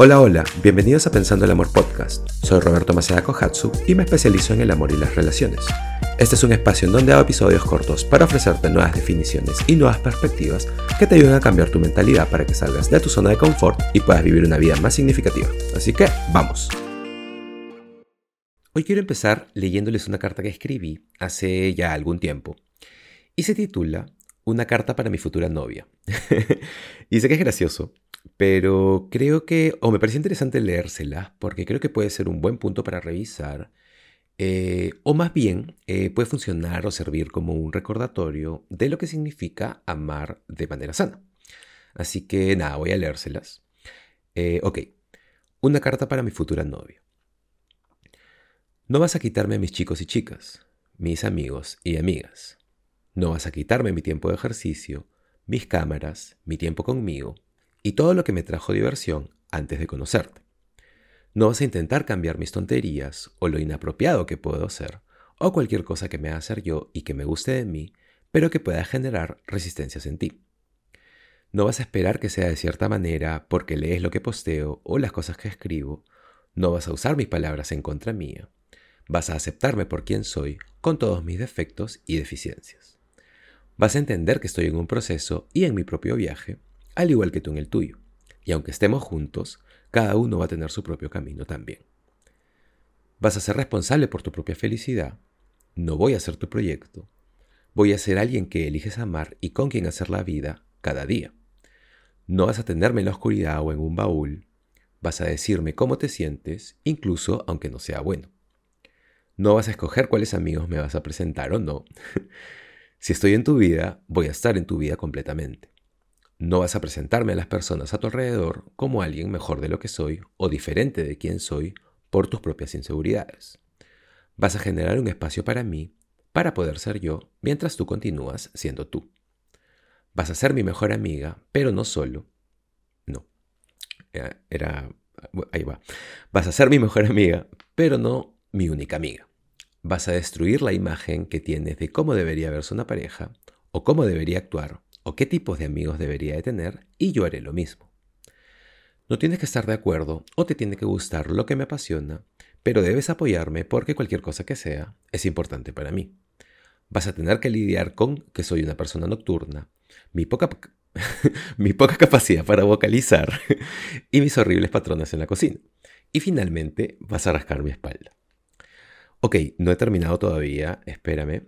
Hola, hola, bienvenidos a Pensando el Amor Podcast. Soy Roberto Maceda Kohatsu y me especializo en el amor y las relaciones. Este es un espacio en donde hago episodios cortos para ofrecerte nuevas definiciones y nuevas perspectivas que te ayuden a cambiar tu mentalidad para que salgas de tu zona de confort y puedas vivir una vida más significativa. Así que, vamos. Hoy quiero empezar leyéndoles una carta que escribí hace ya algún tiempo y se titula Una carta para mi futura novia. y sé que es gracioso, pero creo que, o me parece interesante leérsela, porque creo que puede ser un buen punto para revisar, eh, o más bien eh, puede funcionar o servir como un recordatorio de lo que significa amar de manera sana. Así que nada, voy a leérselas. Eh, ok, una carta para mi futura novia. No vas a quitarme a mis chicos y chicas, mis amigos y amigas. No vas a quitarme mi tiempo de ejercicio, mis cámaras, mi tiempo conmigo, y todo lo que me trajo diversión antes de conocerte. No vas a intentar cambiar mis tonterías o lo inapropiado que puedo hacer, o cualquier cosa que me haga ser yo y que me guste de mí, pero que pueda generar resistencias en ti. No vas a esperar que sea de cierta manera porque lees lo que posteo o las cosas que escribo. No vas a usar mis palabras en contra mía. Vas a aceptarme por quien soy, con todos mis defectos y deficiencias. Vas a entender que estoy en un proceso y en mi propio viaje, al igual que tú en el tuyo. Y aunque estemos juntos, cada uno va a tener su propio camino también. Vas a ser responsable por tu propia felicidad. No voy a ser tu proyecto. Voy a ser alguien que eliges amar y con quien hacer la vida cada día. No vas a tenerme en la oscuridad o en un baúl. Vas a decirme cómo te sientes, incluso aunque no sea bueno. No vas a escoger cuáles amigos me vas a presentar o no. si estoy en tu vida, voy a estar en tu vida completamente. No vas a presentarme a las personas a tu alrededor como alguien mejor de lo que soy o diferente de quien soy por tus propias inseguridades. Vas a generar un espacio para mí, para poder ser yo, mientras tú continúas siendo tú. Vas a ser mi mejor amiga, pero no solo. No. Era... Ahí va. Vas a ser mi mejor amiga, pero no mi única amiga. Vas a destruir la imagen que tienes de cómo debería verse una pareja o cómo debería actuar qué tipos de amigos debería de tener y yo haré lo mismo. No tienes que estar de acuerdo o te tiene que gustar lo que me apasiona, pero debes apoyarme porque cualquier cosa que sea es importante para mí. Vas a tener que lidiar con que soy una persona nocturna, mi poca, mi poca capacidad para vocalizar y mis horribles patrones en la cocina. Y finalmente vas a rascar mi espalda. Ok, no he terminado todavía, espérame.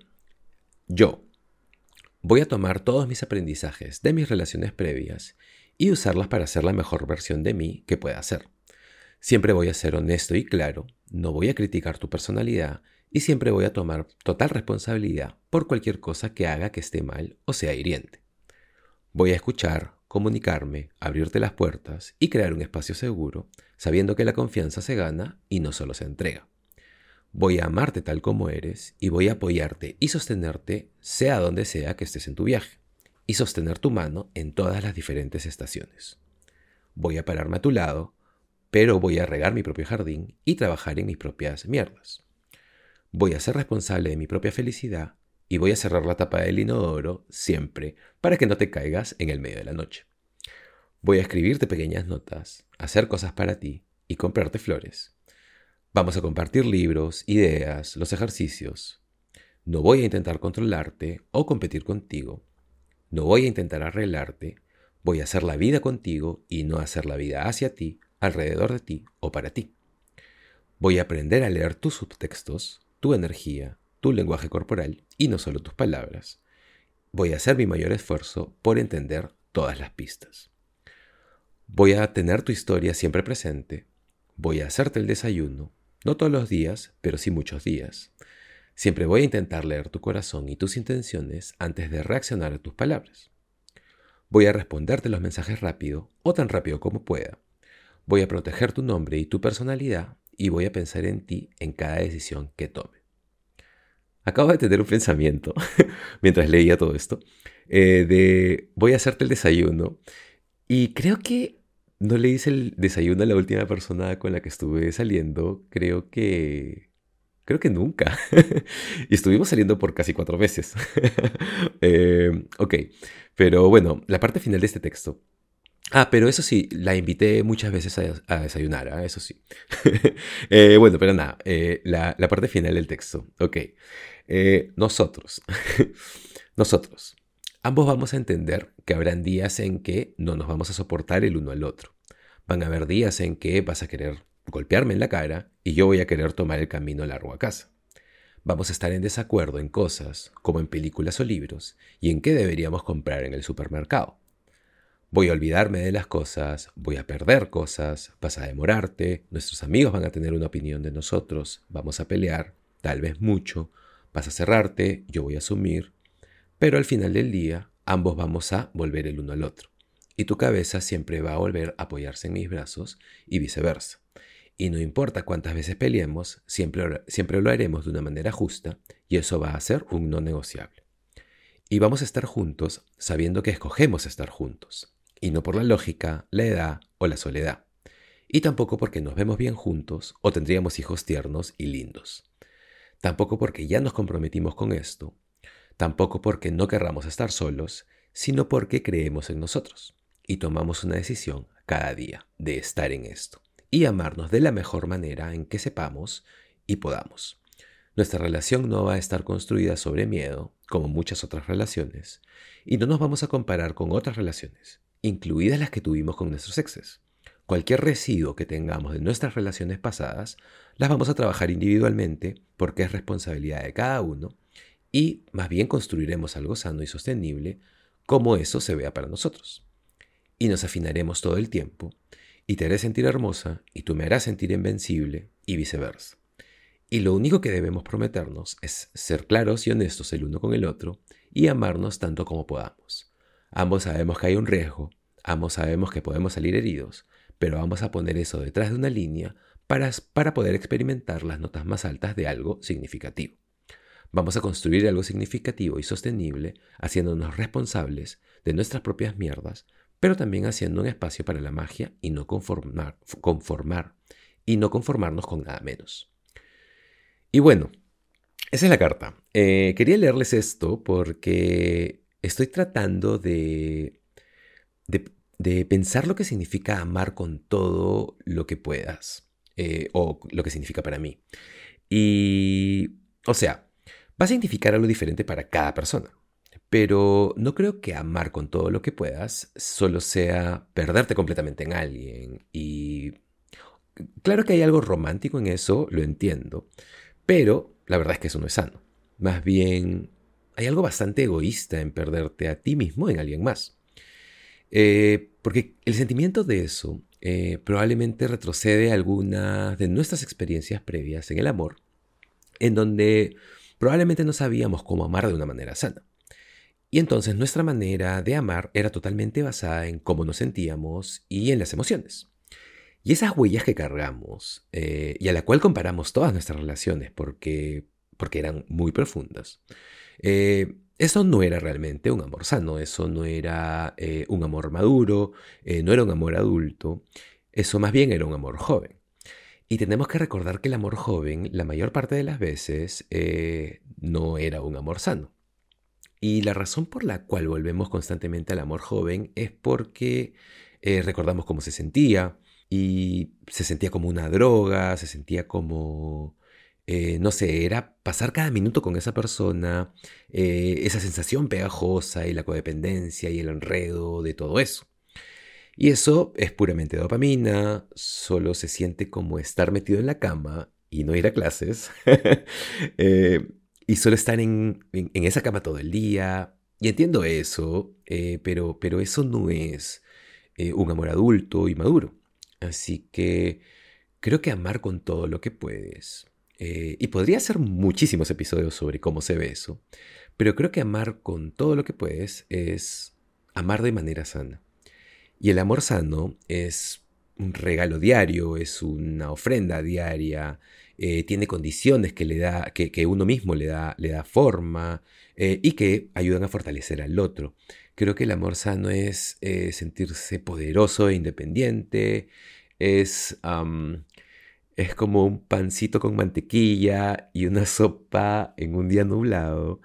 Yo, Voy a tomar todos mis aprendizajes de mis relaciones previas y usarlas para ser la mejor versión de mí que pueda ser. Siempre voy a ser honesto y claro, no voy a criticar tu personalidad y siempre voy a tomar total responsabilidad por cualquier cosa que haga que esté mal o sea hiriente. Voy a escuchar, comunicarme, abrirte las puertas y crear un espacio seguro, sabiendo que la confianza se gana y no solo se entrega. Voy a amarte tal como eres y voy a apoyarte y sostenerte sea donde sea que estés en tu viaje y sostener tu mano en todas las diferentes estaciones. Voy a pararme a tu lado, pero voy a regar mi propio jardín y trabajar en mis propias mierdas. Voy a ser responsable de mi propia felicidad y voy a cerrar la tapa del inodoro siempre para que no te caigas en el medio de la noche. Voy a escribirte pequeñas notas, hacer cosas para ti y comprarte flores Vamos a compartir libros, ideas, los ejercicios. No voy a intentar controlarte o competir contigo. No voy a intentar arreglarte. Voy a hacer la vida contigo y no hacer la vida hacia ti, alrededor de ti o para ti. Voy a aprender a leer tus subtextos, tu energía, tu lenguaje corporal y no solo tus palabras. Voy a hacer mi mayor esfuerzo por entender todas las pistas. Voy a tener tu historia siempre presente. Voy a hacerte el desayuno no todos los días, pero sí muchos días. Siempre voy a intentar leer tu corazón y tus intenciones antes de reaccionar a tus palabras. Voy a responderte los mensajes rápido o tan rápido como pueda. Voy a proteger tu nombre y tu personalidad y voy a pensar en ti en cada decisión que tome. Acabo de tener un pensamiento mientras leía todo esto eh, de voy a hacerte el desayuno y creo que no le hice el desayuno a la última persona con la que estuve saliendo, creo que... Creo que nunca. y estuvimos saliendo por casi cuatro meses. Eh, ok, pero bueno, la parte final de este texto Ah, pero eso sí, la invité muchas veces a, desayunar, ¿ah? eso sí. Eh, bueno, pero nada, eh, la, parte final del texto. Ok. Eh, nosotros, nosotros, ambos vamos a entender que habrán días en que no nos vamos a soportar el uno al otro. Van a haber días en que vas a querer golpearme en la cara y yo voy a querer tomar el camino largo a casa. Vamos a estar en desacuerdo en cosas, como en películas o libros, y en qué deberíamos comprar en el supermercado. Voy a olvidarme de las cosas, voy a perder cosas, vas a demorarte, nuestros amigos van a tener una opinión de nosotros, vamos a pelear, tal vez mucho, vas a cerrarte, yo voy a asumir, pero al final del día ambos vamos a volver el uno al otro. Y tu cabeza siempre va a volver a apoyarse en mis brazos y viceversa. Y no importa cuántas veces peleemos, siempre, siempre lo haremos de una manera justa y eso va a ser un no negociable. Y vamos a estar juntos sabiendo que escogemos estar juntos y no por la lógica, la edad o la soledad, y tampoco porque nos vemos bien juntos o tendríamos hijos tiernos y lindos, tampoco porque ya nos comprometimos con esto, tampoco porque no querramos estar solos, sino porque creemos en nosotros y tomamos una decisión cada día de estar en esto y amarnos de la mejor manera en que sepamos y podamos. Nuestra relación no va a estar construida sobre miedo, como muchas otras relaciones, y no nos vamos a comparar con otras relaciones, incluidas las que tuvimos con nuestros exes. Cualquier residuo que tengamos de nuestras relaciones pasadas, las vamos a trabajar individualmente porque es responsabilidad de cada uno y más bien construiremos algo sano y sostenible como eso se vea para nosotros. Y nos afinaremos todo el tiempo y te haré sentir hermosa y tú me harás sentir invencible y viceversa. Y lo único que debemos prometernos es ser claros y honestos el uno con el otro y amarnos tanto como podamos. Ambos sabemos que hay un riesgo, ambos sabemos que podemos salir heridos, pero vamos a poner eso detrás de una línea para, para poder experimentar las notas más altas de algo significativo. Vamos a construir algo significativo y sostenible, haciéndonos responsables de nuestras propias mierdas, pero también haciendo un espacio para la magia y no conformar, y no conformarnos con nada menos. Y bueno, esa es la carta. Eh, quería leerles esto porque estoy tratando de, de, pensar lo que significa amar con todo lo que puedas, eh, o lo que significa para mí. Y, o sea, va a significar algo diferente para cada persona. Pero no creo que amar con todo lo que puedas solo sea perderte completamente en alguien. Y claro que hay algo romántico en eso, lo entiendo. Pero la verdad es que eso no es sano. Más bien hay algo bastante egoísta en perderte a ti mismo en alguien más. Eh, porque el sentimiento de eso eh, probablemente retrocede a algunas de nuestras experiencias previas en el amor, en donde probablemente no sabíamos cómo amar de una manera sana. Y entonces nuestra manera de amar era totalmente basada en cómo nos sentíamos y en las emociones. Y esas huellas que cargamos, eh, y a la cual comparamos todas nuestras relaciones porque, porque eran muy profundas, eh, eso no era realmente un amor sano, eso no era eh, un amor maduro, no era un amor adulto, eso más bien era un amor joven. Y tenemos que recordar que el amor joven, la mayor parte de las veces, no era un amor sano. Y la razón por la cual volvemos constantemente al amor joven es porque recordamos cómo se sentía y se sentía como una droga, se sentía como eh, no sé, era pasar cada minuto con esa persona, eh, esa sensación pegajosa y la codependencia y el enredo de todo eso. Y eso es puramente dopamina, solo se siente como estar metido en la cama y no ir a clases, eh, y solo estar en, esa cama todo el día. Y entiendo eso, pero, pero eso no es un amor adulto y maduro. Así que creo que amar con todo lo que puedes, eh, y podría hacer muchísimos episodios sobre cómo se ve eso, pero creo que amar con todo lo que puedes es amar de manera sana. Y el amor sano es un regalo diario, es una ofrenda diaria, eh, tiene condiciones que, le da, que, uno mismo le da, le da forma eh, y que ayudan a fortalecer al otro. Creo que el amor sano es sentirse poderoso e independiente, es es como un pancito con mantequilla y una sopa en un día nublado.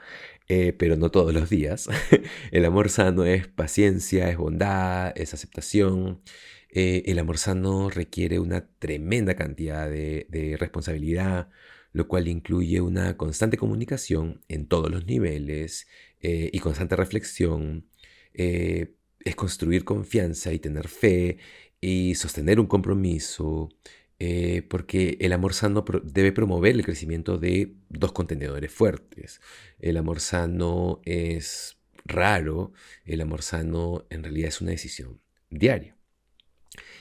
Eh, pero no todos los días. el amor sano es paciencia, es bondad, es aceptación. Eh, el amor sano requiere una tremenda cantidad de, responsabilidad, lo cual incluye una constante comunicación en todos los niveles eh, y constante reflexión. es construir confianza y tener fe y sostener un compromiso. Eh, porque el amor sano debe promover el crecimiento de dos contenedores fuertes. El amor sano es raro, el amor sano en realidad es una decisión diaria.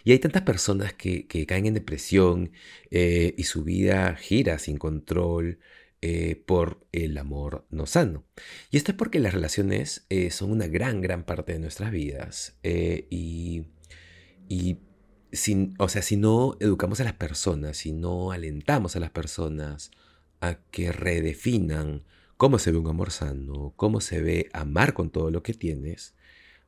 Y hay tantas personas que, caen en depresión eh, y su vida gira sin control eh, por el amor no sano. Y esto es porque las relaciones son una gran, gran parte de nuestras vidas. y, y o sea, si no educamos a las personas, si no alentamos a las personas a que redefinan cómo se ve un amor sano, cómo se ve amar con todo lo que tienes,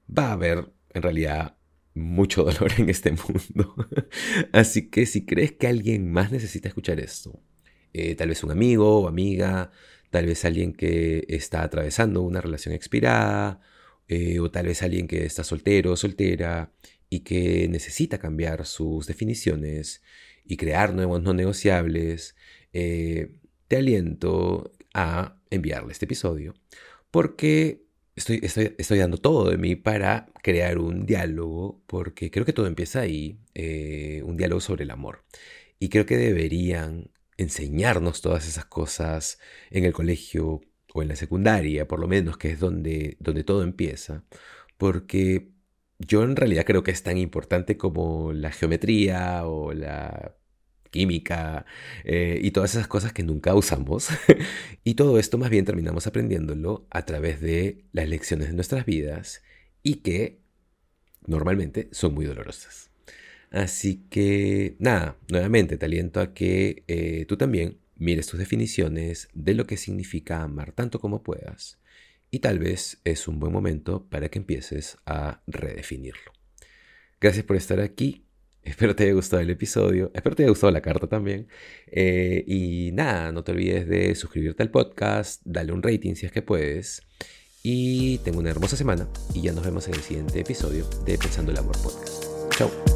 va a haber en realidad mucho dolor en este mundo. Así que si crees que alguien más necesita escuchar esto, eh, tal vez un amigo o amiga, tal vez alguien que está atravesando una relación expirada, eh, o tal vez alguien que está soltero o soltera y que necesita cambiar sus definiciones y crear nuevos no negociables, eh, te aliento a enviarle este episodio porque estoy, estoy, dando todo de mí para crear un diálogo, porque creo que todo empieza ahí, eh, un diálogo sobre el amor. Y creo que deberían enseñarnos todas esas cosas en el colegio o en la secundaria, por lo menos, que es donde, donde todo empieza, porque yo en realidad creo que es tan importante como la geometría o la química eh, y todas esas cosas que nunca usamos. y todo esto más bien terminamos aprendiéndolo a través de las lecciones de nuestras vidas y que normalmente son muy dolorosas. Así que nada, nuevamente te aliento a que eh, tú también mires tus definiciones de lo que significa amar tanto como puedas y tal vez es un buen momento para que empieces a redefinirlo. Gracias por estar aquí. Espero te haya gustado el episodio. Espero te haya gustado la carta también. Eh, y nada, no te olvides de suscribirte al podcast, darle un rating si es que puedes. Y tengo una hermosa semana y ya nos vemos en el siguiente episodio de Pensando el Amor Podcast. Chao.